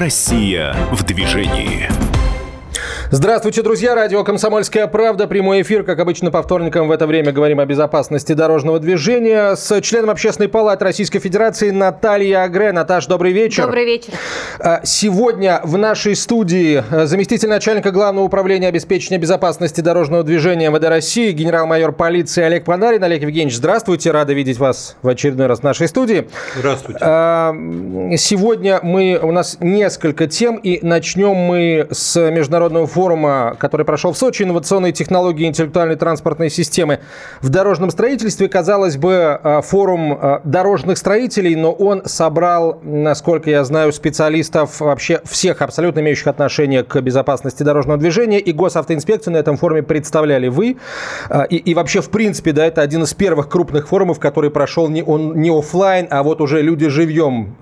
Россия в движении. Здравствуйте, друзья. Радио «Комсомольская правда». Прямой эфир. Как обычно, по вторникам в это время говорим о безопасности дорожного движения с членом Общественной палаты Российской Федерации Натальей Агре. Наташ, добрый вечер. Добрый вечер. А, сегодня в нашей студии а, заместитель начальника Главного управления обеспечения безопасности дорожного движения МВД России, генерал-майор полиции Олег Панарин. Олег Евгеньевич, здравствуйте. Рада видеть вас в очередной раз в нашей студии. Здравствуйте. А, сегодня мы, у нас несколько тем, и начнем мы с международного форума форума, который прошел в Сочи, инновационные технологии интеллектуальной транспортной системы в дорожном строительстве. Казалось бы, э, форум э, дорожных строителей, но он собрал, насколько я знаю, специалистов вообще всех абсолютно имеющих отношение к безопасности дорожного движения. И госавтоинспекцию на этом форуме представляли вы. Э, и, и вообще, в принципе, да, это один из первых крупных форумов, который прошел не, он, не офлайн, а вот уже люди живьем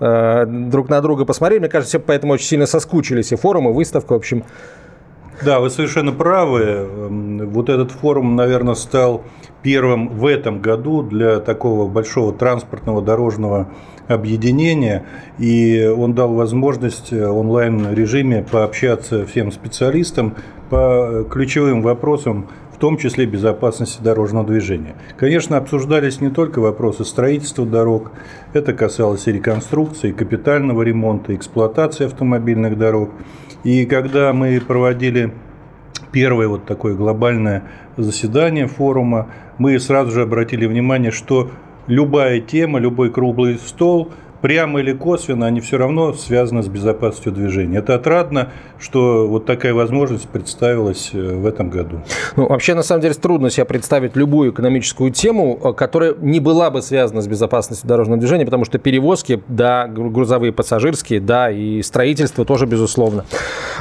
друг на друга посмотрели. Мне кажется, все поэтому очень сильно соскучились. И форумы, выставка, в общем, да, вы совершенно правы. Эм, вот этот форум, наверное, стал первым в этом году для такого большого транспортного дорожного объединения, и он дал возможность э, онлайн-режиме пообщаться всем специалистам по ключевым вопросам в том числе безопасности дорожного движения. Конечно, обсуждались не только вопросы строительства дорог, это касалось и реконструкции, и капитального ремонта, эксплуатации автомобильных дорог. И когда мы проводили первое вот такое глобальное заседание форума, мы сразу же обратили внимание, что любая тема, любой круглый стол – прямо или косвенно, они все равно связаны с безопасностью движения. Это отрадно, что вот такая возможность представилась э, в этом году. Ну, вообще, на самом деле, трудно себе представить любую экономическую тему, э, которая не была бы связана с безопасностью дорожного движения, потому что перевозки, да, грузовые, пассажирские, да, и строительство тоже, безусловно.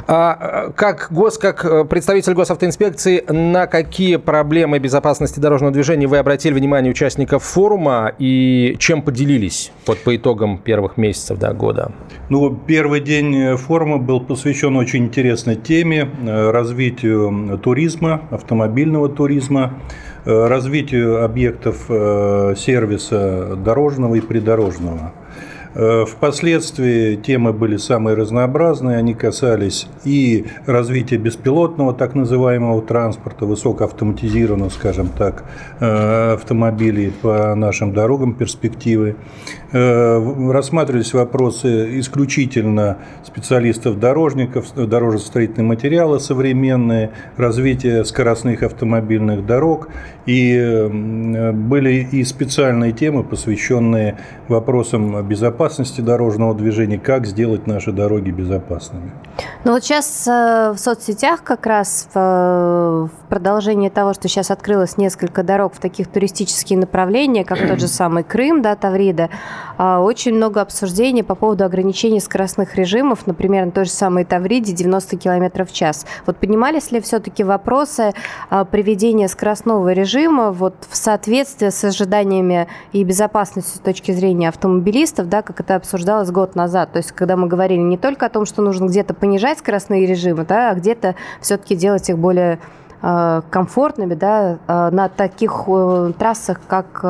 А э, как гос, как представитель госавтоинспекции, на какие проблемы безопасности дорожного движения вы обратили внимание участников форума и чем поделились вот по итогам итогам первых месяцев да, года? Ну, первый день форума был посвящен очень интересной теме э, развитию туризма, автомобильного туризма, э, развитию объектов э, сервиса дорожного и придорожного. Э, впоследствии темы были самые разнообразные, они касались и развития беспилотного так называемого транспорта, высокоавтоматизированного, скажем так, э, автомобилей по нашим дорогам, перспективы. Э, рассматривались вопросы исключительно специалистов-дорожников, дорожно-строительные материалы современные, развитие скоростных автомобильных дорог. И были и специальные темы, посвященные вопросам безопасности дорожного движения, как сделать наши дороги безопасными. Ну вот сейчас э, в соцсетях как раз в, в продолжение того, что сейчас открылось несколько дорог в таких туристические направления, как тот же самый Крым, да, Таврида, а, очень много обсуждений по поводу ограничений скоростных режимов, например, на той же самой Тавриде 90 км в час. Вот поднимались ли все-таки вопросы а, приведения скоростного режима вот в соответствии с ожиданиями и безопасностью с точки зрения автомобилистов, да, как это обсуждалось год назад. То есть, когда мы говорили не только о том, что нужно где-то понижать скоростные режимы, да, а где-то все-таки делать их более комфортными, да, э, на таких э, трассах, как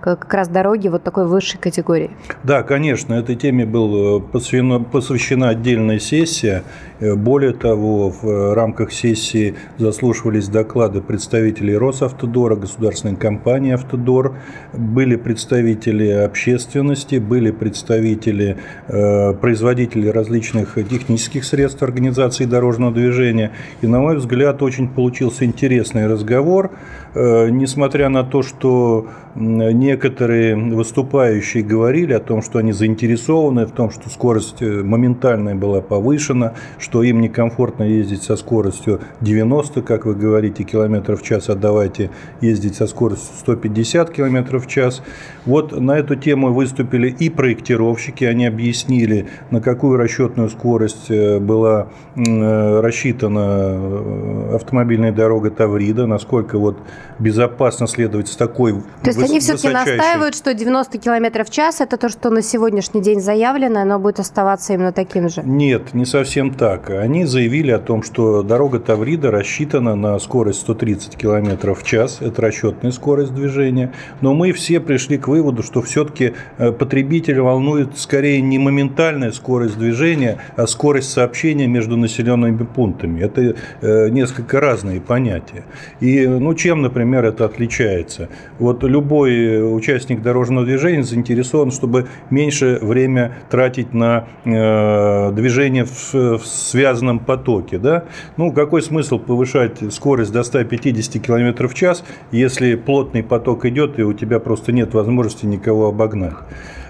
как раз дороги вот такой высшей категории. Да, конечно, этой теме была посвящена, посвящена отдельная сессия. Более того, в рамках сессии заслушивались доклады представителей Росавтодора, государственной компании «Автодор», были представители общественности, были представители производителей различных технических средств организации дорожного движения. И, на мой взгляд, очень получился интересный разговор, э, несмотря на то, что некоторые выступающие говорили о том, что они заинтересованы в том, что скорость э, моментальная была повышена, что им некомфортно ездить со скоростью 90, как вы говорите, километров в час, а давайте ездить со скоростью 150 километров в час. Вот на эту тему выступили и проектировщики, они объяснили, на какую расчетную скорость э, была рассчитана автомобильная дорога Таврида, насколько вот безопасно следовать с такой То есть есть они все-таки настаивают, что 90 км в час – это то, что на сегодняшний день заявлено, оно будет оставаться именно таким же? Нет, не совсем так. Они заявили о том, что дорога Таврида рассчитана на скорость 130 км в час. Это расчетная скорость движения. Но мы все пришли к выводу, что все-таки э, потребителя волнует скорее не моментальная скорость движения, а скорость сообщения между населенными пунктами. Это э, несколько разные понятия. И ну, чем, например, это отличается? Вот любой участник дорожного движения заинтересован, чтобы меньше время тратить на э, движение в, в связанном потоке. Да? Ну, какой смысл повышать скорость до 150 км в час, если плотный поток идет, и у тебя просто нет возможности никого обогнать?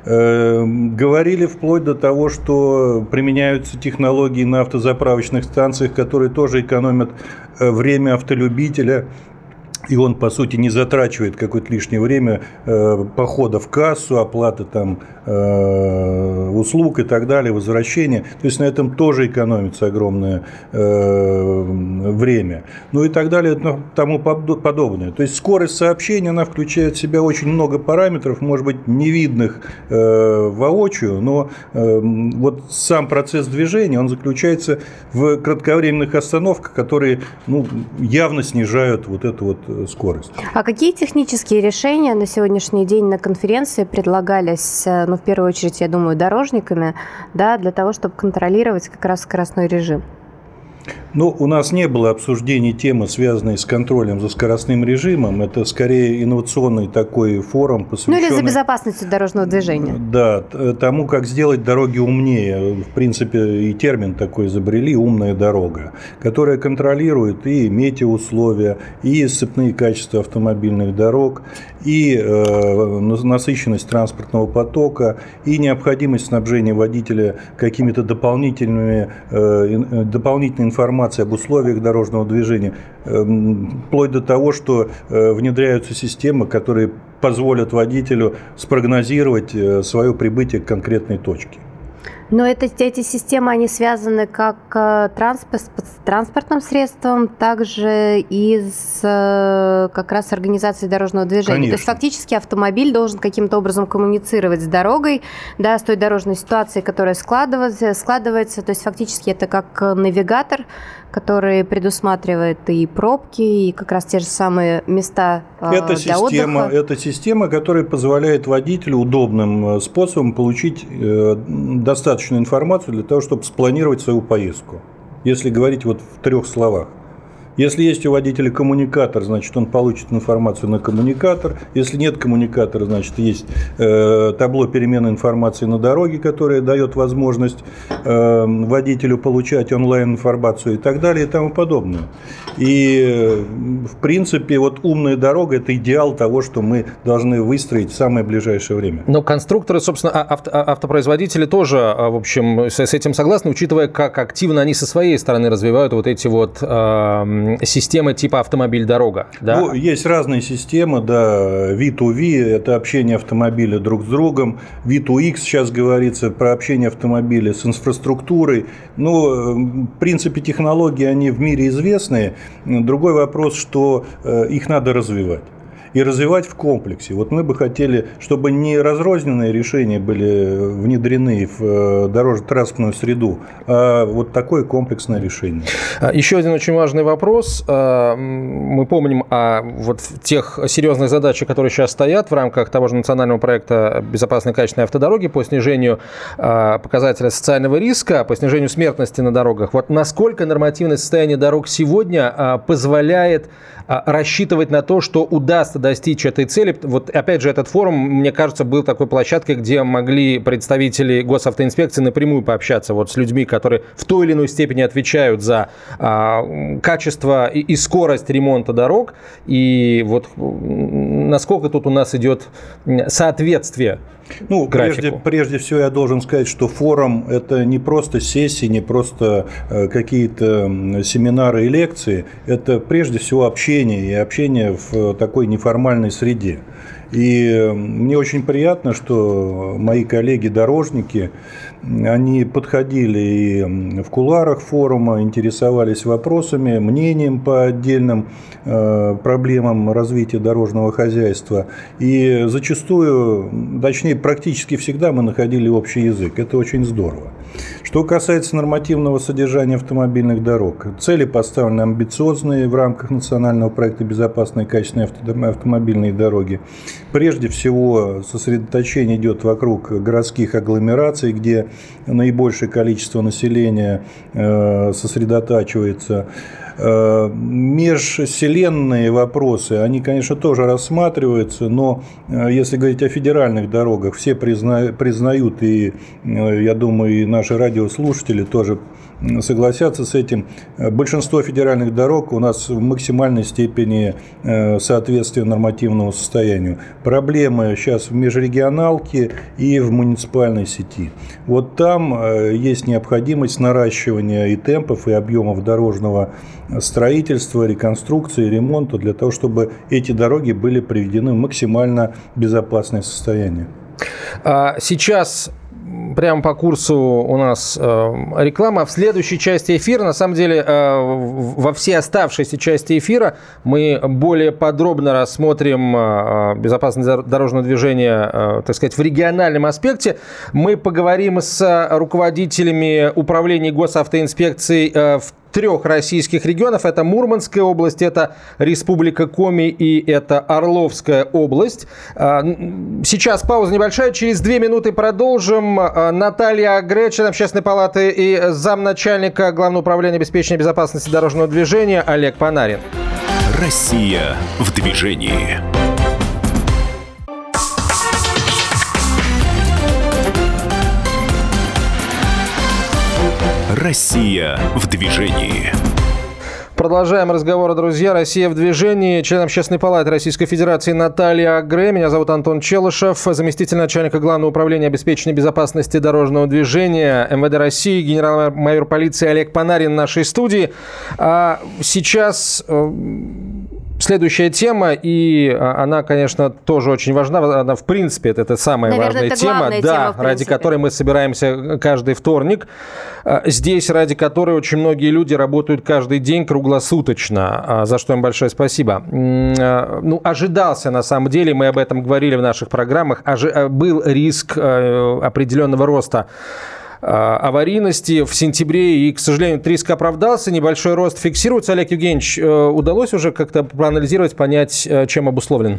Э, говорили вплоть до того, что применяются технологии на автозаправочных станциях, которые тоже экономят э, время автолюбителя и он, по сути, не затрачивает какое-то лишнее время э, похода в кассу, оплаты там э, услуг и так далее, возвращения. То есть на этом тоже экономится огромное э, время. Ну и так далее, ну, тому подобное. То есть скорость сообщения, она включает в себя очень много параметров, может быть, не видных э, воочию, но э, вот сам процесс движения, он заключается в кратковременных остановках, которые ну, явно снижают вот эту вот Э, скорость. А какие технические решения на сегодняшний день на конференции предлагались, э, ну, в первую очередь, я думаю, дорожниками, да, для того, чтобы контролировать как раз скоростной режим? Ну, у нас не было обсуждений темы, связанной с контролем за скоростным режимом. Это скорее инновационный такой форум, посвященный... Ну, или за безопасностью дорожного движения. Да, тому, как сделать дороги умнее. В принципе, и термин такой изобрели «умная дорога», которая контролирует и метеоусловия, и сцепные качества автомобильных дорог, и э, насыщенность транспортного потока, и необходимость снабжения водителя какими-то дополнительными, э, э дополнительной информацией об условиях дорожного движения, э, вплоть до того, что э, внедряются системы, которые позволят водителю спрогнозировать э, свое прибытие к конкретной точке. Но это, эти системы, они связаны как э, транспорт, с транспортным средством, также и с э, как раз организацией дорожного движения. Конечно. То есть фактически автомобиль должен каким-то образом коммуницировать с дорогой, да, с той дорожной ситуацией, которая складывается, складывается. То есть фактически это как навигатор, который предусматривает и пробки, и как раз те же самые места а, это для система, отдыха. Это система, которая позволяет водителю удобным э, способом получить э, достаточную информацию для того, чтобы спланировать свою поездку. Если говорить вот в трех словах. Если есть у водителя коммуникатор, значит, он получит информацию на коммуникатор. Если нет коммуникатора, значит, есть э, табло перемены информации на дороге, которое дает возможность э, водителю получать онлайн-информацию и так далее и тому подобное. И, э, в принципе, вот умная дорога – это идеал того, что мы должны выстроить в самое ближайшее время. Но конструкторы, собственно, а, авто, а, автопроизводители тоже, а, в общем, с этим согласны, учитывая, как активно они со своей стороны развивают вот эти вот э, системы типа автомобиль-дорога, да? Ну, есть разные системы, да, V2V – это общение автомобиля друг с другом, V2X сейчас говорится про общение автомобиля с инфраструктурой. Ну, в принципе, технологии, они в мире известные. Другой вопрос, что э, их надо развивать и развивать в комплексе. Вот мы бы хотели, чтобы не разрозненные решения были внедрены в э, дорожно-транспортную среду, а вот такое комплексное решение. А, еще один очень важный вопрос. А, мы помним о вот тех серьезных задачах, которые сейчас стоят в рамках того же национального проекта «Безопасные качественные автодороги» по снижению а, показателя социального риска, по снижению смертности на дорогах. Вот насколько нормативное состояние дорог сегодня позволяет рассчитывать на то, что удастся достичь этой цели. Вот опять же этот форум, мне кажется, был такой площадкой, где могли представители госавтоинспекции напрямую пообщаться вот с людьми, которые в той или иной степени отвечают за а, качество и, и скорость ремонта дорог. И вот насколько тут у нас идет соответствие ну, прежде, прежде всего я должен сказать, что форум – это не просто сессии, не просто э, какие-то семинары и лекции, это прежде всего общение, и общение в такой неформальной среде. И мне очень приятно, что мои коллеги-дорожники, они подходили и в куларах форума, интересовались вопросами, мнением по отдельным э, проблемам развития дорожного хозяйства. И зачастую, точнее, практически всегда мы находили общий язык. Это очень здорово. Что касается нормативного содержания автомобильных дорог, цели поставлены амбициозные в рамках национального проекта «Безопасные и качественные автомобильные дороги». Прежде всего, сосредоточение идет вокруг городских агломераций, где наибольшее количество населения э, сосредотачивается. Э, межселенные вопросы, они, конечно, тоже рассматриваются, но э, если говорить о федеральных дорогах, все признают, и, я думаю, и наши радиослушатели тоже согласятся с этим. Большинство федеральных дорог у нас в максимальной степени э, соответствия нормативному состоянию. Проблемы сейчас в межрегионалке и в муниципальной сети. Вот там э, есть необходимость наращивания и темпов, и объемов дорожного строительства, реконструкции, ремонта для того, чтобы эти дороги были приведены в максимально безопасное состояние. А сейчас прямо по курсу у нас э, реклама. В следующей части эфира, на самом деле, э, во все оставшиеся части эфира мы более подробно рассмотрим э, безопасность дорожного движения, так сказать, в региональном аспекте. Мы поговорим с руководителями управления госавтоинспекции в трех российских регионов. Это Мурманская область, это Республика Коми и это Орловская область. А, сейчас пауза небольшая. Через две минуты продолжим. А, Наталья Гре, член Общественной палаты и замначальника Главного управления обеспечения безопасности дорожного движения Олег Панарин. Россия в движении. Россия в движении. Продолжаем разговор, друзья. Россия в движении. Член Общественной палаты Российской Федерации Наталья Агре. Меня зовут Антон Челышев, заместитель начальника Главного управления обеспечения безопасности дорожного движения МВД России, генерал-майор полиции Олег Панарин в нашей студии. А сейчас э, Следующая тема, и а, она, конечно, тоже очень важна. Она, в принципе, это, это самая Наверное, важная это тема, да, тема, ради которой мы собираемся каждый вторник. А, здесь, ради которой очень многие люди работают каждый день круглосуточно, а, за что им большое спасибо. Ну, ожидался, на самом деле, мы об этом говорили в наших программах, был риск определенного роста аварийности в сентябре, и, к сожалению, риск оправдался, небольшой рост фиксируется. Олег Евгеньевич, э, удалось уже как-то проанализировать, понять, э, чем обусловлен?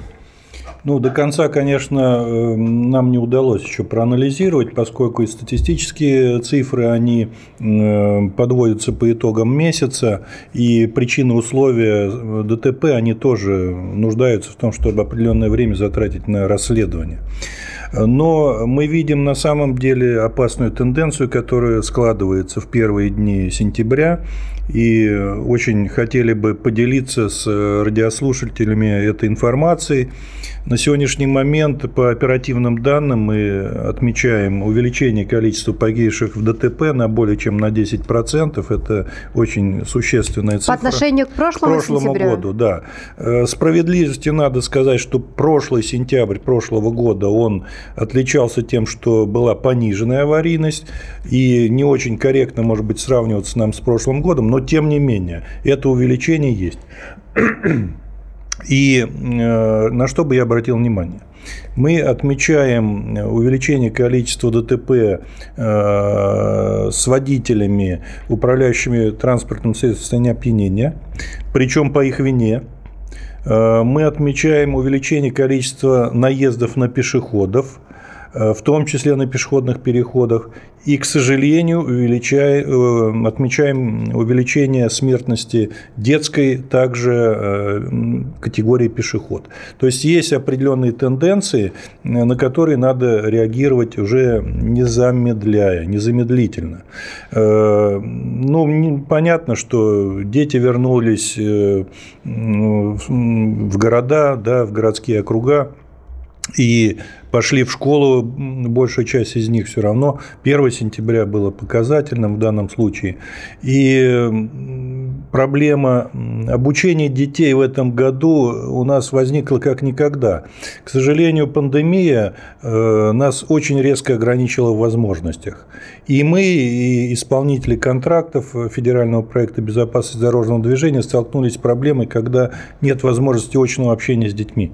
Ну, до конца, конечно, э, нам не удалось еще проанализировать, поскольку и статистические цифры, они подводятся по итогам месяца, и причины условия ДТП, они тоже нуждаются в том, чтобы определенное время затратить на расследование. Но мы видим на самом деле опасную тенденцию, которая складывается в первые дни сентября. И очень хотели бы поделиться с радиослушателями этой информацией. На сегодняшний момент по оперативным данным мы отмечаем увеличение количества погибших в ДТП на более чем на 10%. Это очень существенная цифра. По отношению к прошлому, к прошлому сентябрю? году, да. Э, справедливости надо сказать, что прошлый сентябрь прошлого года он отличался тем, что была пониженная аварийность и не очень корректно, может быть, сравниваться нам с прошлым годом, но тем не менее это увеличение есть. И э, на что бы я обратил внимание? Мы отмечаем увеличение количества ДТП э, с водителями, управляющими транспортным средством в состоянии опьянения, причем по их вине. Э, мы отмечаем увеличение количества наездов на пешеходов, в том числе на пешеходных переходах, и, к сожалению, увеличай, э, отмечаем увеличение смертности детской также э, категории пешеход. То есть есть определенные тенденции, на которые надо реагировать уже не замедляя, незамедлительно. Э, ну, понятно, что дети вернулись в города, да, в городские округа, и пошли в школу, большая часть из них все равно. 1 сентября было показательным в данном случае. И проблема обучения детей в этом году у нас возникла как никогда. К сожалению, пандемия э, нас очень резко ограничила в возможностях. И мы, и исполнители контрактов федерального проекта безопасности дорожного движения столкнулись с проблемой, когда нет возможности очного общения с детьми.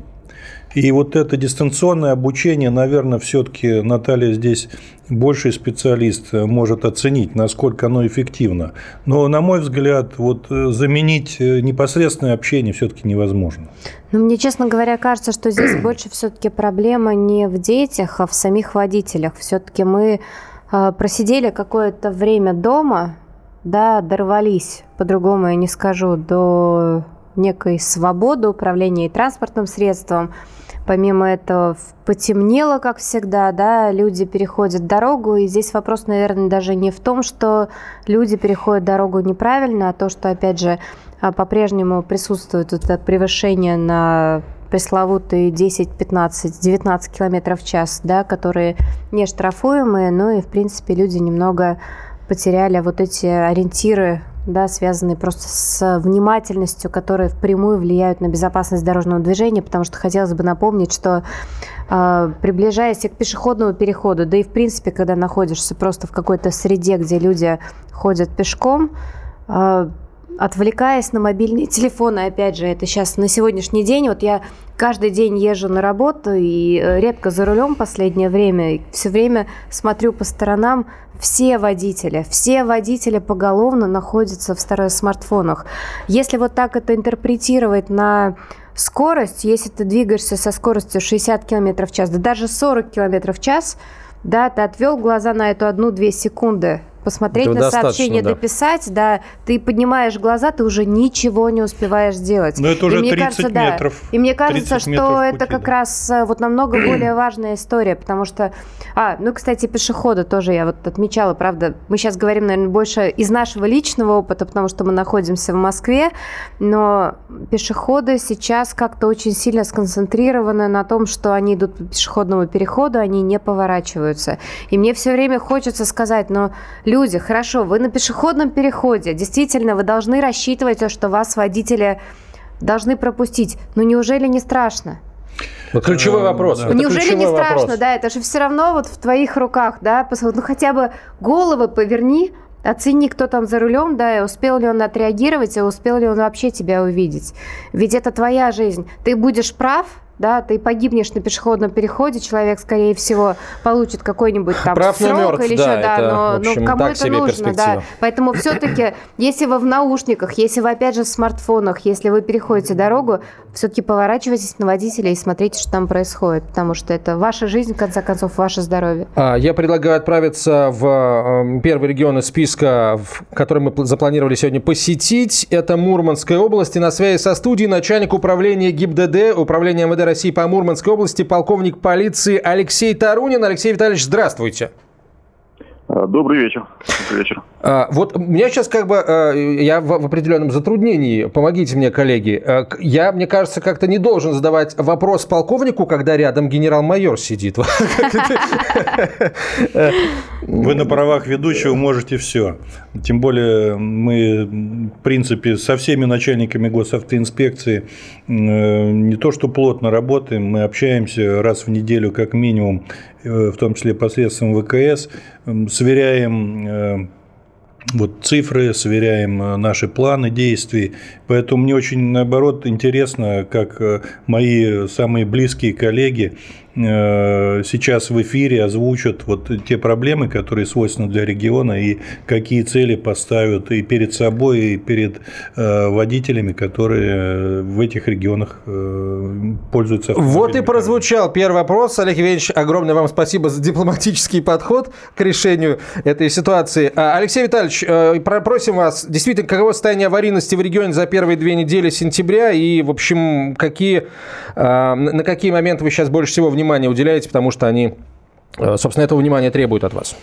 И вот это дистанционное обучение, наверное, все-таки Наталья здесь больший специалист может оценить, насколько оно эффективно. Но, на мой взгляд, вот э, заменить э, непосредственное общение все-таки невозможно. Ну, мне, честно говоря, кажется, что здесь больше все-таки проблема не в детях, а в самих водителях. Все-таки мы э, просидели какое-то время дома, да, дорвались, по-другому я не скажу, до некой свободы управления транспортным средством – Помимо этого, потемнело, как всегда, да, люди переходят дорогу, и здесь вопрос, наверное, даже не в том, что люди переходят дорогу неправильно, а то, что, опять же, а, по-прежнему присутствует это превышение на пресловутые 10, 15, 19 километров в час, да, которые не штрафуемые, ну и, в принципе, люди немного потеряли вот эти ориентиры да, связанные просто с внимательностью, которые впрямую влияют на безопасность дорожного движения, потому что хотелось бы напомнить, что э, приближаясь к пешеходному переходу, да и в принципе, когда находишься просто в какой-то среде, где люди ходят пешком, э, отвлекаясь на мобильные телефоны, опять же, это сейчас на сегодняшний день, вот я каждый день езжу на работу и э, редко за рулем последнее время, все время смотрю по сторонам, все водители, все водители поголовно находятся в старых смартфонах. Если вот так это интерпретировать на скорость, если ты двигаешься со скоростью 60 км в час, да даже 40 км в час, да, ты отвел глаза на эту одну-две секунды, посмотреть Этого на сообщение, да. дописать, да, ты поднимаешь глаза, ты уже ничего не успеваешь сделать. Но это уже и мне 30 кажется, метров. Да, и мне кажется, что это пути, как да. раз э, вот намного более важная история, потому что, а, ну, кстати, пешеходы тоже я вот отмечала, правда, мы сейчас говорим, наверное, больше из нашего личного опыта, потому что мы находимся в Москве, но пешеходы сейчас как-то очень сильно сконцентрированы на том, что они идут по пешеходному переходу, они не поворачиваются. И мне все время хочется сказать, но люди люди, хорошо, вы на пешеходном переходе, действительно, вы должны рассчитывать, что вас водители должны пропустить. Но неужели не страшно? Вот ключевой вопрос. Да. Неужели ключевой не страшно, вопрос. да? Это же все равно вот в твоих руках, да? Ну хотя бы головы поверни, оцени, кто там за рулем, да, и успел ли он отреагировать, и успел ли он вообще тебя увидеть. Ведь это твоя жизнь. Ты будешь прав, да, ты погибнешь на пешеходном переходе, человек, скорее всего, получит какой-нибудь там Прав срок мертв, или да, еще, да, это, но, общем, но кому это нужно, да. Поэтому все-таки, если вы в наушниках, если вы опять же в смартфонах, если вы переходите дорогу, все-таки поворачивайтесь на водителя и смотрите, что там происходит, потому что это ваша жизнь, в конце концов, ваше здоровье. А, я предлагаю отправиться в эм, первый регион из списка, который мы запланировали сегодня посетить. Это Мурманская область. И на связи со студией начальник управления ГИБДД, управления МВД России по Мурманской области, полковник полиции Алексей Тарунин. Алексей Витальевич, здравствуйте. А, добрый вечер. Добрый вечер. А, вот у меня сейчас как бы, а, я в, определенном затруднении, помогите мне, коллеги. А, я, мне кажется, как-то не должен задавать вопрос полковнику, когда рядом генерал-майор сидит. Вы на правах ведущего можете все. Тем более мы, в принципе, со всеми начальниками госавтоинспекции не то что плотно работаем, мы общаемся раз в неделю как минимум Э, в том числе посредством ВКС, сверяем э, вот цифры, сверяем э, наши планы действий. Поэтому мне очень, наоборот, интересно, как мои самые близкие коллеги Э, сейчас в эфире озвучат вот те проблемы, которые свойственны для региона, и какие цели поставят и перед собой, и перед э, водителями, которые в этих регионах э, пользуются Вот и прозвучал первый вопрос. Олег Евгеньевич, огромное вам спасибо за дипломатический подход к решению этой ситуации. А, Алексей Витальевич, просим вас, действительно, каково состояние аварийности в регионе за первые две недели сентября, и, в общем, какие, на какие моменты вы сейчас больше всего внимания внимание уделяете, потому что они, э, собственно, этого внимания требуют от вас?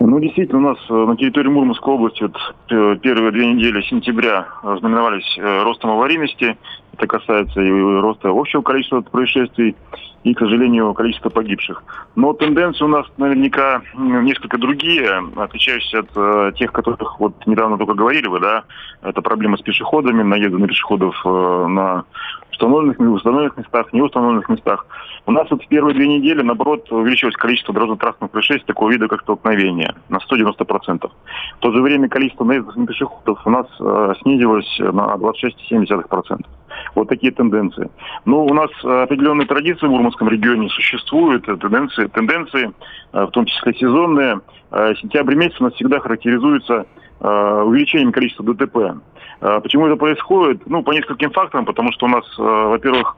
Ну, действительно, у нас э, на территории Мурманской области вот, э, первые две недели сентября знаменовались ростом аварийности. Это касается и роста общего количества происшествий. и, к сожалению, количество погибших. Но тенденции у нас наверняка несколько другие, отличающиеся от э, тех, которых вот недавно только говорили вы, да, это проблема с пешеходами, наезды на пешеходов э, на установленных, установленных местах, неустановленных местах. У нас вот в первые две недели, наоборот, увеличилось количество дорожно-транспортных происшествий такого вида, как столкновение, на 190%. В то же время количество наездов на пешеходов у нас э, снизилось на 26,7%. Вот такие тенденции. Но у нас определенные традиции в Мурманском регионе существуют, э, тенденции, тенденции э, в том числе сезонные. Э, сентябрь месяц у нас всегда характеризуется увеличением количества ДТП. Почему это происходит? Ну, по нескольким факторам, потому что у нас, во-первых,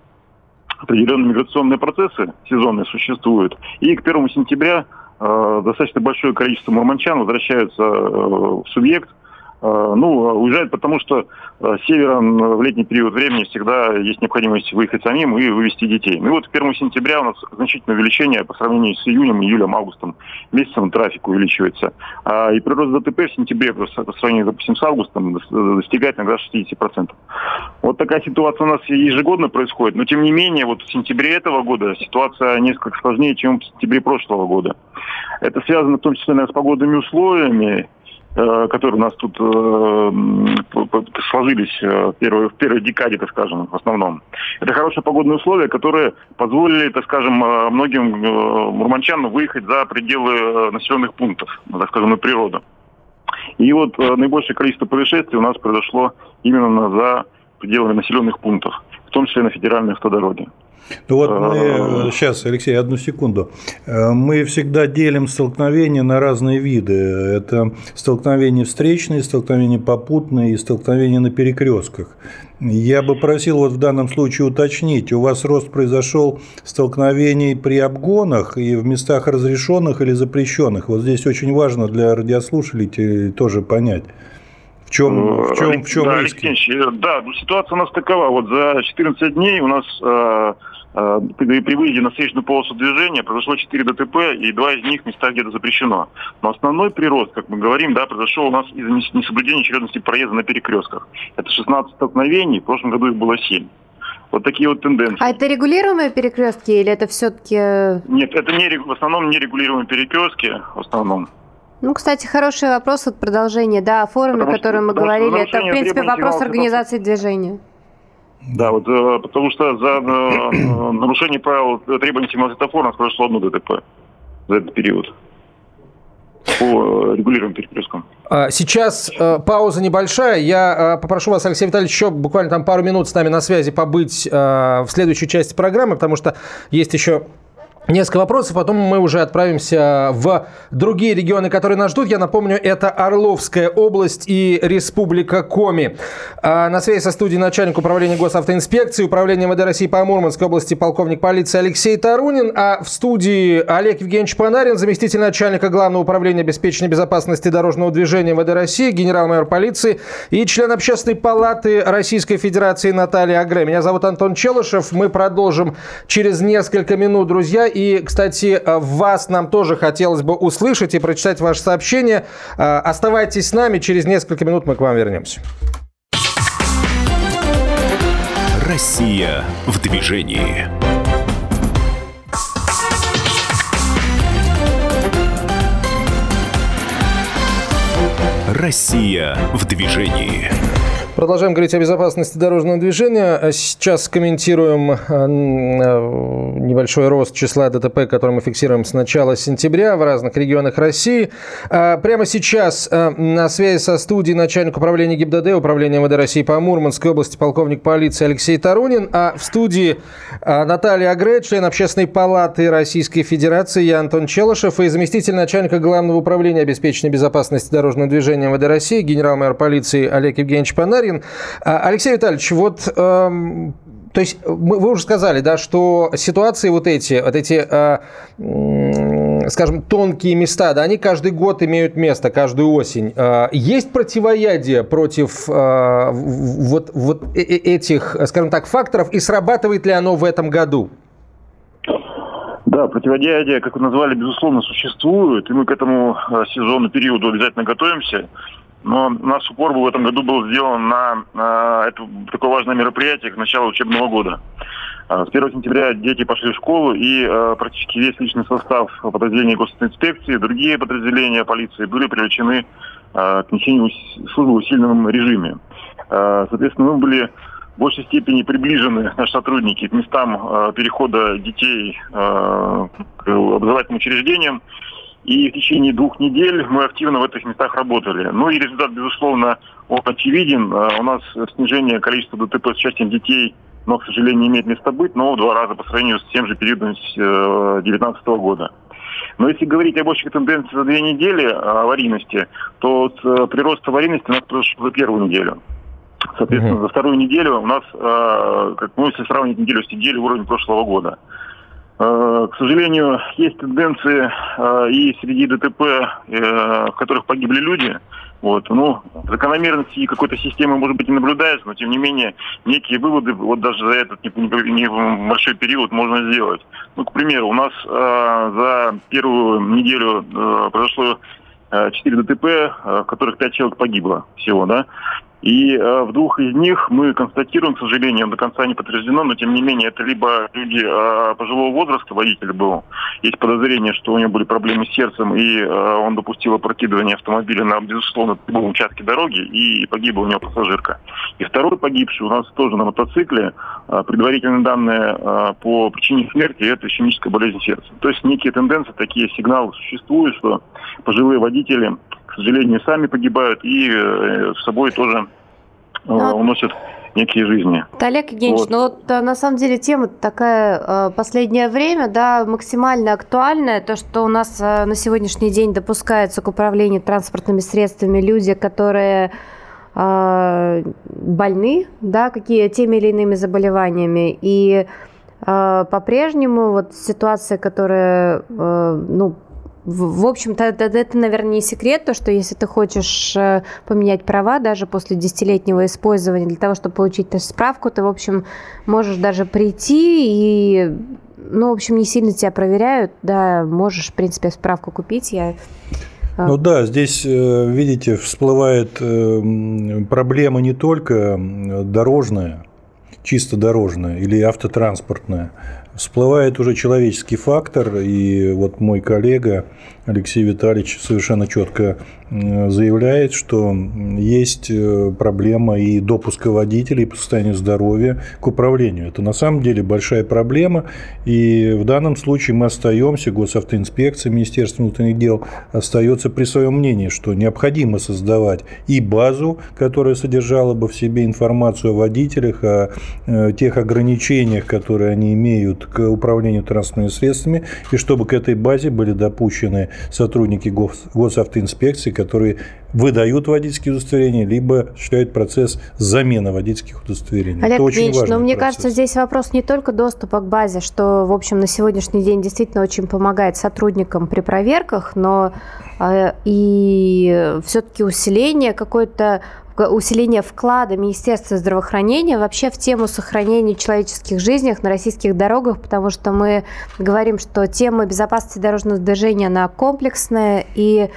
определенные миграционные процессы сезонные существуют. И к 1 сентября достаточно большое количество мурманчан возвращаются в субъект – Э, ну, уезжают, потому что э, с севера в летний период времени всегда есть необходимость выехать самим и вывести детей. Ну и вот 1 сентября у нас значительное увеличение по сравнению с июнем, июлем, августом месяцем трафик увеличивается. А, и прирост ДТП в сентябре по сравнению, допустим, с августом достигает иногда 60%. Вот такая ситуация у нас ежегодно происходит, но тем не менее вот в сентябре этого года ситуация несколько сложнее, чем в сентябре прошлого года. Это связано в том числе наверное, с погодными условиями, Э, которые у нас тут э, сложились э, в первой, в первой декаде, так скажем, в основном. Это хорошие погодные условия, которые позволили, так скажем, многим мурманчанам выехать за пределы населенных пунктов, так скажем, на природу. И вот наибольшее количество происшествий у нас произошло именно за пределами населенных пунктов, в том числе на федеральной автодороге. Ну вот мы, сейчас, Алексей, одну секунду. Э, мы всегда делим столкновения на разные виды. Это столкновения встречные, столкновения попутные и столкновения на перекрестках. Я бы просил вот в данном случае уточнить, у вас рост произошел столкновений при обгонах и в местах разрешенных или запрещенных. Вот здесь очень важно для радиослушателей тоже понять. В чем, в чем, в чем да, риски? Алексей, э, да, ну, ситуация у нас такова. Вот за 14 дней у нас э, э, при выезде на встречную полосу движения произошло 4 ДТП, и два из них места где-то запрещено. Но основной прирост, как мы говорим, да, произошел у нас из-за несоблюдения очередности проезда на перекрестках. Это 16 столкновений, в прошлом году их было 7. Вот такие вот тенденции. А это регулируемые перекрестки или это все-таки... Нет, это не, в основном не регулируемые перекрестки, в основном. Ну, кстати, хороший вопрос, вот продолжение, да, о форуме, о котором мы говорили, это, в принципе, вопрос организации движения. Да, вот э, потому что за э, нарушение правил требований светофора произошло одно ДТП за этот период по э, регулируемым перекресткам. А, сейчас э, пауза небольшая. Я э, попрошу вас, Алексей Витальевич, еще буквально там пару минут с нами на связи побыть э, в следующей части программы, потому что есть еще Несколько вопросов, потом мы уже отправимся в другие регионы, которые нас ждут. Я напомню, это Орловская область и Республика Коми. А, на связи со студией начальник управления госавтоинспекции, управления МВД России по Мурманской области, полковник полиции Алексей Тарунин, а в студии Олег Евгеньевич Панарин, заместитель начальника Главного управления обеспечения безопасности дорожного движения МВД России, генерал-майор полиции и член Общественной палаты Российской Федерации Наталья Агре. Меня зовут Антон Челышев. Мы продолжим через несколько минут, друзья. И, кстати, э, вас нам тоже хотелось бы услышать и прочитать ваше сообщение. Э, оставайтесь с нами, через несколько минут мы к вам вернемся. Россия в движении. Россия в движении. Продолжаем говорить о безопасности дорожного движения. А сейчас комментируем э, э, небольшой рост числа ДТП, который мы фиксируем с начала сентября в разных регионах России. А, прямо сейчас э, на связи со студией начальник управления ГИБДД, управления МВД России по Мурманской области, полковник полиции Алексей Тарунин, а в студии Наталья Агре, член Общественной палаты Российской Федерации, я Антон Челышев и заместитель начальника Главного управления обеспечения безопасности дорожного движения МВД России, генерал-майор полиции Олег Евгеньевич Панарин. Гагарин. А, Алексей Витальевич, вот эм, то есть вы уже сказали, да, что ситуации вот эти, вот эти, э, скажем, тонкие места, да, они каждый год имеют место, каждую осень. Э, есть противоядие против э, вот, вот э, э, этих, скажем так, факторов, и срабатывает ли оно в этом году? Да, противоядие, как вы назвали, безусловно, существует, и мы к этому сезону, периоду обязательно готовимся. Но наш упор в этом году был сделан на, на это такое важное мероприятие к началу учебного года. С 1 сентября дети пошли в школу, и э, практически весь личный состав подразделений госинспекции, другие подразделения полиции были привлечены э, к несению службы в усиленном режиме. Э, соответственно, мы были в большей степени приближены наши сотрудники к местам э, перехода детей э, к образовательным учреждениям. И в течение двух недель мы активно в этих местах работали. Ну и результат, безусловно, он очевиден. Э, у нас снижение количества ДТП с участием детей, но, к сожалению, не имеет места быть, но в два раза по сравнению с тем же периодом 2019 э, года. Но если говорить об общих тенденциях за две недели аварийности, то прирост аварийности у нас произошел за первую неделю. Соответственно, за вторую неделю у нас, э, как ну, если сравнить неделю с неделей, уровень прошлого года. Э, к сожалению, есть тенденции э, и среди ДТП, в которых погибли люди. Вот, ну, закономерности какой-то системы, может быть, и наблюдается, но, тем не менее, некие выводы вот даже за этот небольшой период можно сделать. Ну, к примеру, у нас э, за первую неделю э, произошло 4 ДТП, в которых 5 человек погибло всего, да. И э, в двух из них мы констатируем, к сожалению, до конца не подтверждено, но тем не менее это либо люди э, пожилого возраста, водитель был, есть подозрение, что у него были проблемы с сердцем, и э, он допустил опрокидывание автомобиля на, безусловно, любом участке дороги, и погибла у него пассажирка. И второй погибший у нас тоже на мотоцикле. Предварительные данные по причине смерти – это ишемическая болезнь сердца. То есть некие тенденции, такие сигналы существуют, что пожилые водители к сожалению, сами погибают и э, с собой тоже э, Но... уносят некие жизни. Олег Евгеньевич, вот. ну вот э, на самом деле тема такая последнее время, да, максимально актуальная, то, что у нас на сегодняшний день допускаются к управлению транспортными средствами люди, которые больны, да, какие теми или иными заболеваниями, и по-прежнему вот ситуация, которая, ну, в общем-то, это, это, наверное, не секрет, то, что если ты хочешь э, поменять права даже после десятилетнего использования для того, чтобы получить справку, ты, в общем, можешь даже прийти и, ну, в общем, не сильно тебя проверяют, да, можешь, в принципе, справку купить. Я э, ну да, здесь, э, видите, всплывает проблема не только дорожная, чисто дорожная или автотранспортная, всплывает уже человеческий фактор, и вот мой коллега Алексей Витальевич совершенно четко заявляет, что есть э, проблема и допуска водителей по состоянию здоровья к управлению. Это на самом деле большая проблема, и в данном случае мы остаемся, госавтоинспекция, Министерство внутренних дел остается при своем мнении, что необходимо создавать и базу, которая содержала бы в себе информацию о водителях, о э, тех ограничениях, которые они имеют к управлению транспортными средствами, и чтобы к этой базе были допущены сотрудники гос, госавтоинспекции, которые выдают водительские удостоверения, либо осуществляют процесс замены водительских удостоверений. Олег Это очень Ильич, важно. Но мне процесс. кажется, здесь вопрос не только доступа к базе, что, в общем, на сегодняшний день действительно очень помогает сотрудникам при проверках, но и все-таки усиление какое-то усиление вклада Министерства здравоохранения вообще в тему сохранения человеческих жизней на российских дорогах, потому что мы говорим, что тема безопасности дорожного движения, она комплексная, и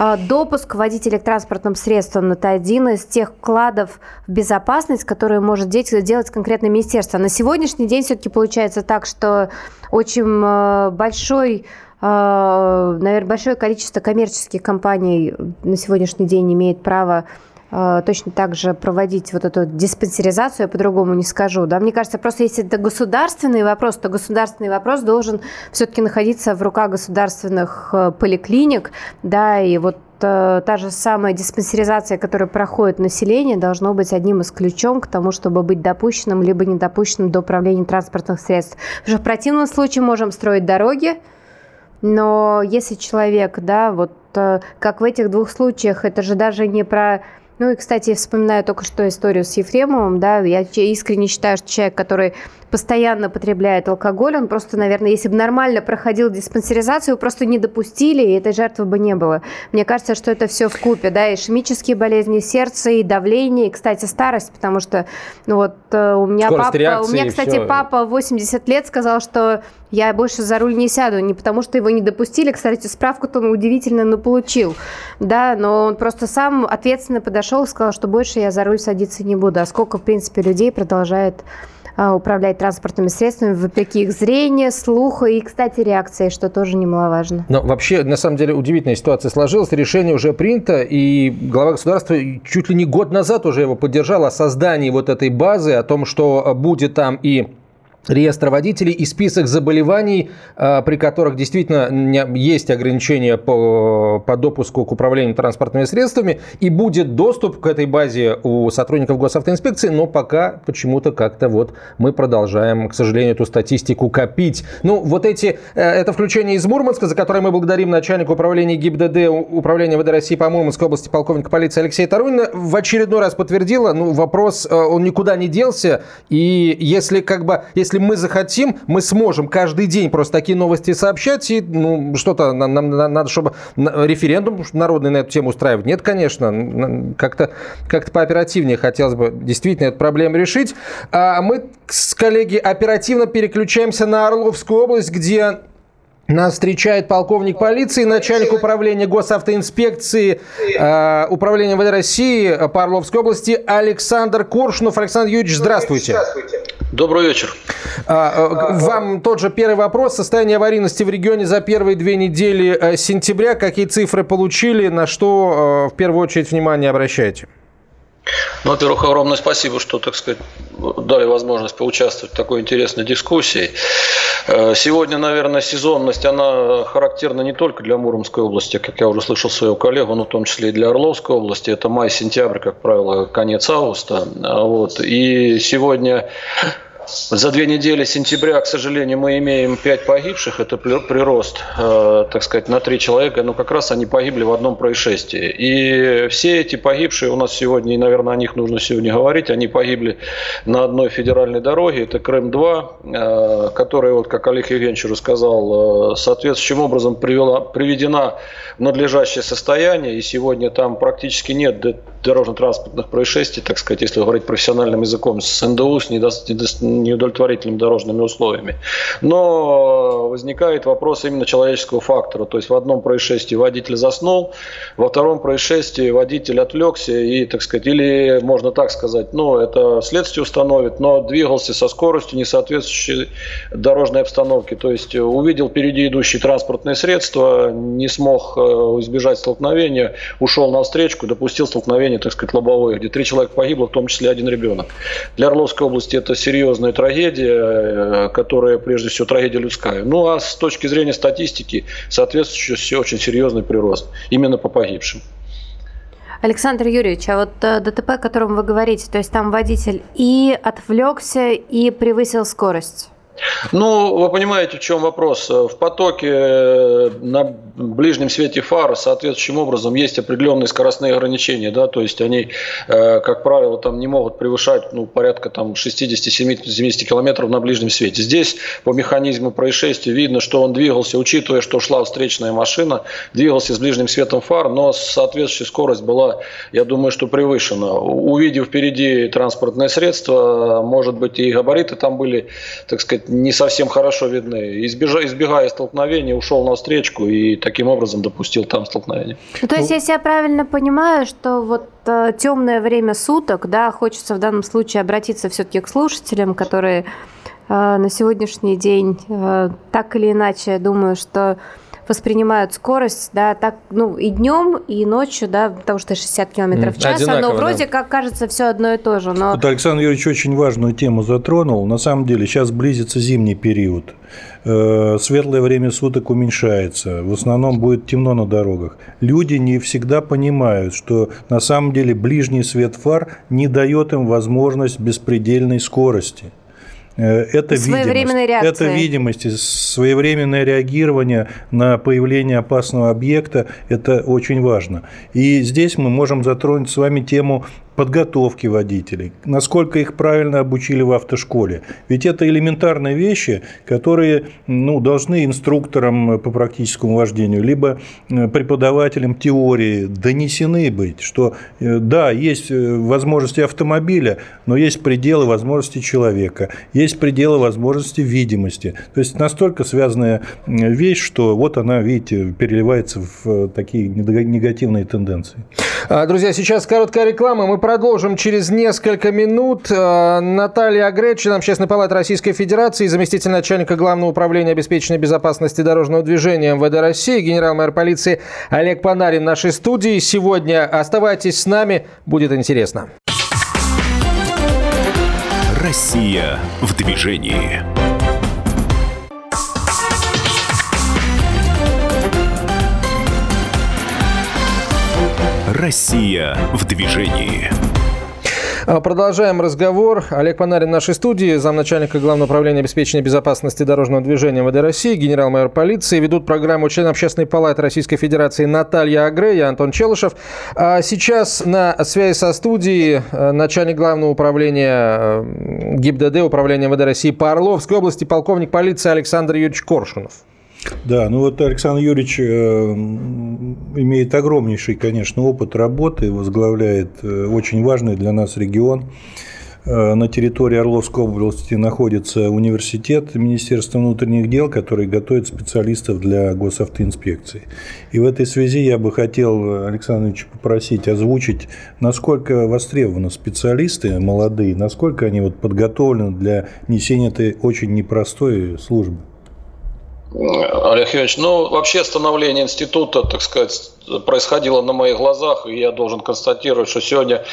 а, допуск водителя к транспортным средствам – это один из тех вкладов в безопасность, которые может делать конкретное министерство. На сегодняшний день все-таки получается так, что очень а, большой а, наверное, большое количество коммерческих компаний на сегодняшний день имеет право Э, точно так же проводить вот эту диспансеризацию, я по-другому не скажу. Да? Мне кажется, просто если это государственный вопрос, то государственный вопрос должен все-таки находиться в руках государственных э, поликлиник, да, и вот э, та же самая диспансеризация, которая проходит население, должно быть одним из ключом к тому, чтобы быть допущенным либо не допущенным до управления транспортных средств. Потому что в противном случае можем строить дороги, но если человек, да, вот как в этих двух случаях, это же даже не про ну и, кстати, вспоминаю только что историю с Ефремовым, да, я искренне считаю, что человек, который постоянно потребляет алкоголь, он просто, наверное, если бы нормально проходил диспансеризацию, просто не допустили, и этой жертвы бы не было. Мне кажется, что это все в купе, да, и ишемические болезни сердца, и давление, и, кстати, старость, потому что ну, вот э, у меня Скорость папа, реакции, у меня, кстати, всё. папа 80 лет сказал, что я больше за руль не сяду, не потому что его не допустили, кстати, справку-то он удивительно, но получил, да, но он просто сам ответственно подошел и сказал, что больше я за руль садиться не буду, а сколько, в принципе, людей продолжает управлять транспортными средствами вопреки их зрения, слуха и, кстати, реакции, что тоже немаловажно. Но вообще, на самом деле, удивительная ситуация сложилась. Решение уже принято, и глава государства чуть ли не год назад уже его поддержал о создании вот этой базы, о том, что будет там и реестр водителей и список заболеваний, э, при которых действительно есть ограничения по, по допуску к управлению транспортными средствами, и будет доступ к этой базе у сотрудников госавтоинспекции, но пока почему-то как-то вот мы продолжаем, к сожалению, эту статистику копить. Ну, вот эти, э, это включение из Мурманска, за которое мы благодарим начальника управления ГИБДД Управления ВД России по Мурманской области полковника полиции Алексея Тарунина в очередной раз подтвердила, ну, вопрос, э, он никуда не делся, и если как бы, если мы захотим, мы сможем каждый день просто такие новости сообщать, и, ну, что-то нам, нам на- надо, чтобы референдум народный на эту тему устраивать. Нет, конечно, как-то как пооперативнее хотелось бы действительно эту проблему решить. А мы, с коллеги, оперативно переключаемся на Орловскую область, где нас встречает полковник полиции, начальник управления госавтоинспекции, э, управления МВД России по Орловской области Александр Коршунов. Александр Юрьевич, здравствуйте. Добрый вечер. А, э, Вам тот же первый вопрос. Состояние аварийности в регионе за первые две недели э, сентября. Какие цифры получили? На что э, в первую очередь внимание обращаете? Ну, во-первых, огромное спасибо, что, так сказать, дали возможность поучаствовать в такой интересной дискуссии. Э, Сегодня, наверное, сезонность, она характерна не только для Муромской области, как я уже слышал своего коллегу, но в том числе и для Орловской области. Это май-сентябрь, как правило, конец августа. А Вот. И сегодня За две недели сентября, к сожалению, мы имеем пять погибших. Это прирост, э, так сказать, на три человека. Но как раз они погибли в одном происшествии. И все эти погибшие у нас сегодня, и, наверное, о них нужно сегодня говорить, они погибли на одной федеральной дороге. Это Крым-2, э, которая, вот, как Олег Евгеньевич рассказал, э, соответствующим образом привела, приведена в надлежащее состояние. И сегодня там практически нет дорожно-транспортных происшествий, так сказать, если говорить профессиональным языком, с НДУ, с неудовлетворительными дорожными условиями. Но возникает вопрос именно человеческого фактора. То есть в одном происшествии водитель заснул, во втором происшествии водитель отвлекся и, так сказать, или можно так сказать, ну, это следствие установит, но двигался со скоростью, не соответствующей дорожной обстановке. То есть увидел впереди идущие транспортные средства, не смог э, избежать столкновения, ушел на встречку, допустил столкновение, так сказать, лобовое, где три человека погибло, в том числе один ребенок. Для Орловской области это серьезная трагедия, э, которая прежде всего трагедия людская. Ну а с точки зрения статистики, соответствующий очень серьезный прирост именно по погибшим. Александр Юрьевич, а вот э, ДТП, о котором вы говорите, то есть там водитель и отвлекся, и превысил скорость? Ну, вы понимаете, в чем вопрос. В потоке э, на ближнем свете фар соответствующим образом есть определенные скоростные ограничения, да, то есть они, э, как правило, там не могут превышать, ну, порядка там 60-70 километров на ближнем свете. Здесь по механизму происшествия видно, что он двигался, учитывая, что шла встречная машина, двигался с ближним светом фар, но соответствующая скорость была, я думаю, что превышена. Увидев впереди транспортное средство, может быть, и габариты там были, так сказать, не совсем хорошо видны. Избежа, избегая столкновения, ушел на встречку и таким образом допустил там столкновение. Ну, то есть, если я правильно понимаю, что вот э, темное время суток, да, хочется в данном случае обратиться все-таки к слушателям, которые э, на сегодняшний день э, так или иначе, я думаю, что воспринимают скорость, да, так, ну, и днем, и ночью, да, потому что 60 километров в час, одинаково, оно вроде да. как кажется все одно и то же, но... Вот Александр Юрьевич очень важную тему затронул. На самом деле сейчас близится зимний период. Э, Светлое время суток уменьшается. В основном будет темно на дорогах. Люди не всегда понимают, что на самом деле ближний свет фар не дает им возможность беспредельной скорости. Э, Это видимость. реакции. Это видимость, своевременное реагирование на появление опасного объекта – это очень важно. И здесь мы можем затронуть с вами тему подготовки водителей, насколько их правильно обучили в автошколе. Ведь это элементарные вещи, которые ну, должны инструкторам по практическому вождению, либо преподавателям теории донесены быть, что да, есть возможности автомобиля, но есть пределы возможностей человека, есть пределы возможности видимости. То есть настолько связанная вещь, что вот она, видите, переливается в такие негативные тенденции. А, друзья, сейчас короткая реклама. Мы продолжим через несколько минут. А, Наталья Агреч, член Общественной палаты Российской Федерации, заместитель начальника Главного управления обеспечения безопасности дорожного движения МВД России, генерал-майор полиции Олег Панарин в нашей студии. Сегодня оставайтесь с нами, будет интересно. Россия в движении. Россия в движении. А, продолжаем разговор. Олег Панарин в нашей студии, замначальника Главного управления обеспечения безопасности дорожного движения МВД России, генерал-майор полиции. Ведут программу член Общественной палаты Российской Федерации Наталья Агре, Антон Челышев. А сейчас на связи со студией э, начальник Главного управления ГИБДД, Управления МВД России по Орловской области, полковник полиции Александр Юрьевич Коршунов. Да, ну вот Александр Юрьевич э, имеет огромнейший, конечно, опыт работы, возглавляет э, очень важный для нас регион. Э, на территории Орловской области находится университет Министерства внутренних дел, который готовит специалистов для госавтоинспекции. И в этой связи я бы хотел Александр Ильич попросить озвучить, насколько востребованы специалисты молодые, насколько они вот подготовлены для несения этой очень непростой службы. Олег Юрьевич, ну, вообще становление института, так сказать, происходило на моих глазах, и я должен констатировать, что сегодня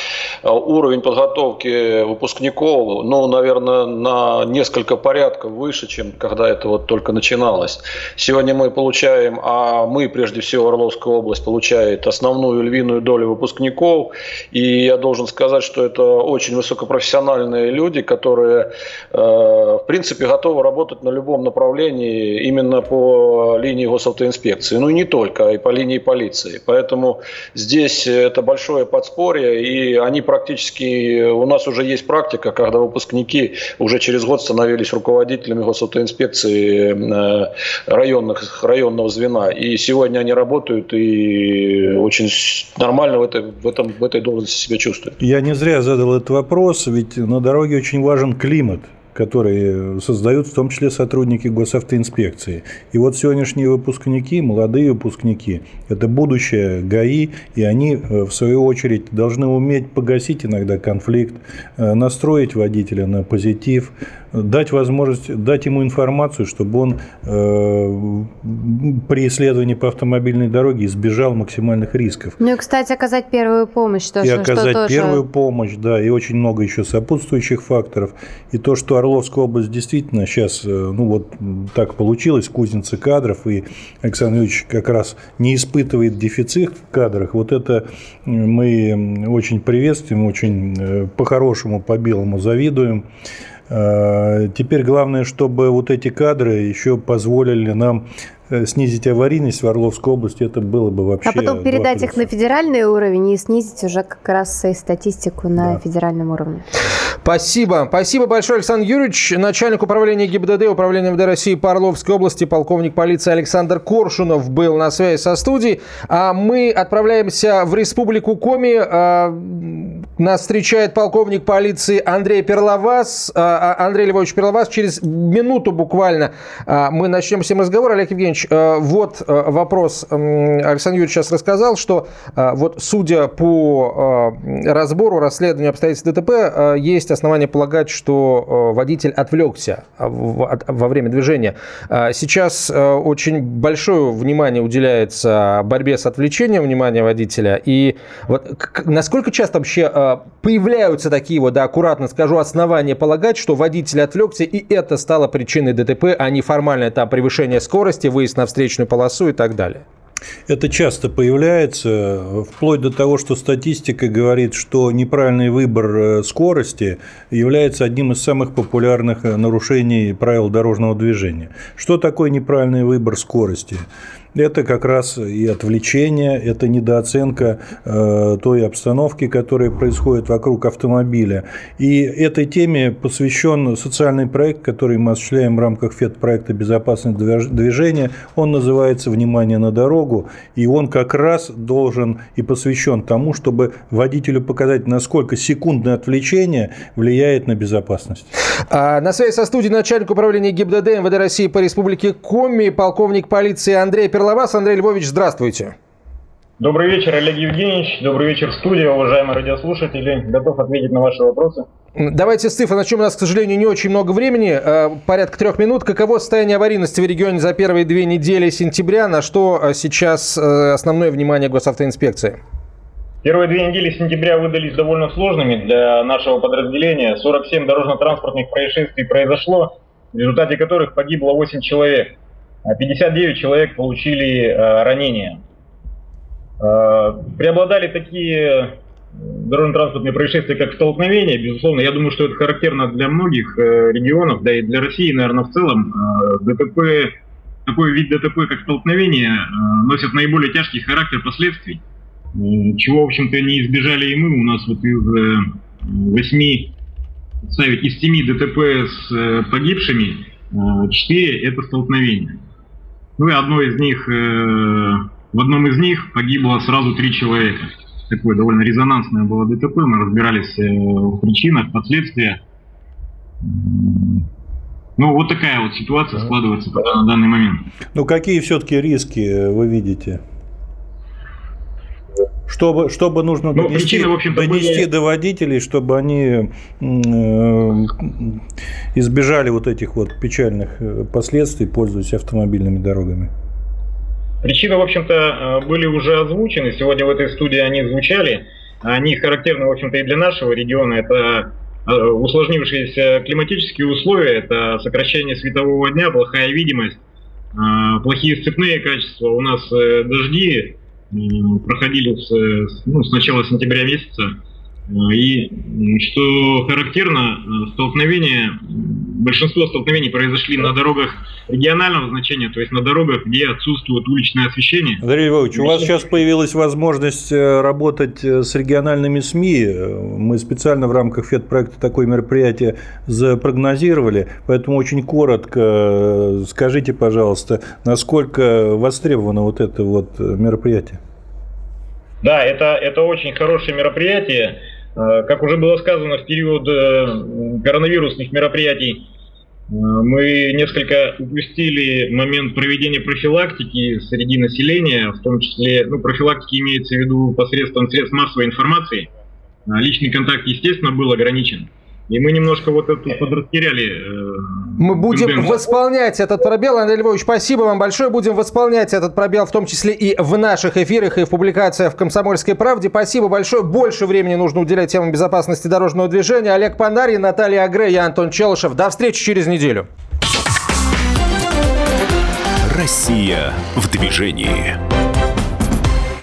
э, уровень подготовки выпускников, ну, наверное, на несколько порядков выше, чем когда это вот только начиналось. Сегодня мы получаем, а мы, прежде всего, Орловская область получает основную львиную долю выпускников, и я должен сказать, что это очень высокопрофессиональные люди, которые, э, в принципе, готовы работать на любом направлении именно по линии госавтоинспекции. Ну и не только, а и по линии полиции позиции. Поэтому здесь это большое подспорье, и они практически, у нас уже есть практика, когда выпускники уже через год становились руководителями госавтоинспекции э, районных, районного звена. И сегодня они работают и очень нормально в, этой, в, этом, в этой должности себя чувствуют. Я не зря задал этот вопрос, ведь на дороге очень важен климат которые создают в том числе сотрудники госавтоинспекции. И вот сегодняшние выпускники, молодые выпускники, это будущее ГАИ, и они, э, в свою очередь, должны уметь погасить иногда конфликт, э, настроить водителя на позитив, дать возможность, дать ему информацию, чтобы он э, при исследовании по автомобильной дороге избежал максимальных рисков. Ну и, кстати, оказать первую помощь. Тоже, и оказать что первую тоже... помощь, да, и очень много еще сопутствующих факторов. И то, что Орловская область действительно сейчас, э, ну вот так получилось, кузница кадров, и Александр Ильич как раз не испытывает дефицит в кадрах, вот это мы очень приветствуем, очень э, по-хорошему, по-белому завидуем. Э, теперь главное, чтобы вот эти кадры еще позволили нам снизить аварийность в Орловской области, это было бы вообще... А потом передать их на федеральный уровень и снизить уже как раз и статистику на да. федеральном уровне. Спасибо. Спасибо большое, Александр Юрьевич. Начальник управления ГИБДД, Управления МВД России по Орловской области, полковник полиции Александр Коршунов был на связи со студией. А мы отправляемся в Республику Коми. А, нас встречает полковник полиции Андрей Перловас. А, а, Андрей Львович Перловас. Через минуту буквально мы начнем с ним разговор. Олег Евгеньевич, Ильич, э, вот э, вопрос. Александр Юрьевич сейчас рассказал, что э, вот судя по разбору, расследованию обстоятельств ДТП, есть основания полагать, что водитель отвлекся во время движения. Сейчас очень большое внимание уделяется борьбе с отвлечением внимания водителя. И вот насколько часто вообще появляются такие вот, да, аккуратно скажу, основания полагать, что водитель отвлекся, и это стало причиной ДТП, а не формальное там превышение скорости, вы выезд на встречную полосу и так далее? Это часто появляется, вплоть до того, что статистика говорит, что неправильный выбор э, скорости является одним из самых популярных э, нарушений правил дорожного движения. Что такое неправильный выбор скорости? Это как раз и отвлечение, это недооценка э, той обстановки, которая происходит вокруг автомобиля. И этой теме посвящен социальный проект, который мы осуществляем в рамках ФЕД-проекта «Безопасность движения». Он называется «Внимание на дорогу», и он как раз должен и посвящен тому, чтобы водителю показать, насколько секундное отвлечение влияет на безопасность. А, на связи со студией начальник управления ГИБДД МВД России по Республике Коми, полковник полиции Андрей Перловский Перловас. Андрей Львович, здравствуйте. Добрый вечер, Олег Евгеньевич. Добрый вечер, студия, уважаемые радиослушатели. Готов ответить на ваши вопросы. Давайте с цифр начнем. У нас, к сожалению, не очень много времени, э, порядка трех минут. Каково состояние аварийности в регионе за первые две недели сентября? На что э, сейчас э, основное внимание госавтоинспекции? Первые две недели сентября выдались довольно сложными для нашего подразделения. 47 дорожно-транспортных происшествий произошло, в результате которых погибло 8 человек. 59 человек получили э, ранения. Э, преобладали такие дорожно-транспортные происшествия, как столкновения, безусловно. Я думаю, что это характерно для многих э, регионов, да и для России, наверное, в целом. ДТП, такой вид ДТП, как столкновение, носит наиболее тяжкий характер последствий, чего, в общем-то, не избежали и мы. У нас вот из восьми, ставить из семи ДТП с погибшими, четыре это столкновения. Ну и одно из них, э, в одном из них погибло сразу три человека. Такое довольно резонансное было ДТП, мы разбирались э, в причинах, последствиях. Ну, вот такая вот ситуация складывается на данный момент. Ну, какие все-таки риски вы видите? Чтобы, чтобы нужно ну, донести, причины, донести были... до водителей, чтобы они э, избежали вот этих вот печальных э, последствий, пользуясь автомобильными дорогами? Причины, в общем-то, э, были уже озвучены. Сегодня в этой студии они звучали. Они характерны, в общем-то, и для нашего региона. Это усложнившиеся климатические условия, это сокращение светового дня, плохая видимость, плохие сцепные качества. У нас дожди, проходили с, ну, с начала сентября месяца. Э, и что характерно, э, столкновения, большинство столкновений произошли на дорогах регионального значения, то есть на дорогах, где отсутствует уличное освещение. Андрей Львович, у вас сейчас появилась возможность э, работать с региональными СМИ. Мы специально в рамках ФЕД-проекта такое мероприятие запрогнозировали, поэтому очень коротко скажите, пожалуйста, насколько востребовано вот это вот мероприятие? Да, это, это очень хорошее мероприятие. Э, как уже было сказано, в период э, коронавирусных мероприятий э, мы несколько упустили момент проведения профилактики среди населения, в том числе, ну, профилактики имеется в виду посредством средств массовой информации. Личный контакт, естественно, был ограничен. И мы немножко вот это подрастеряли. Э, мы будем тенденцию. восполнять этот пробел. Андрей Львович, спасибо вам большое. Будем восполнять этот пробел, в том числе и в наших эфирах, и в публикациях в «Комсомольской правде». Спасибо большое. Больше времени нужно уделять темам безопасности дорожного движения. Олег Панарин, Наталья Агре, я Антон Челышев. До встречи через неделю. Россия в движении.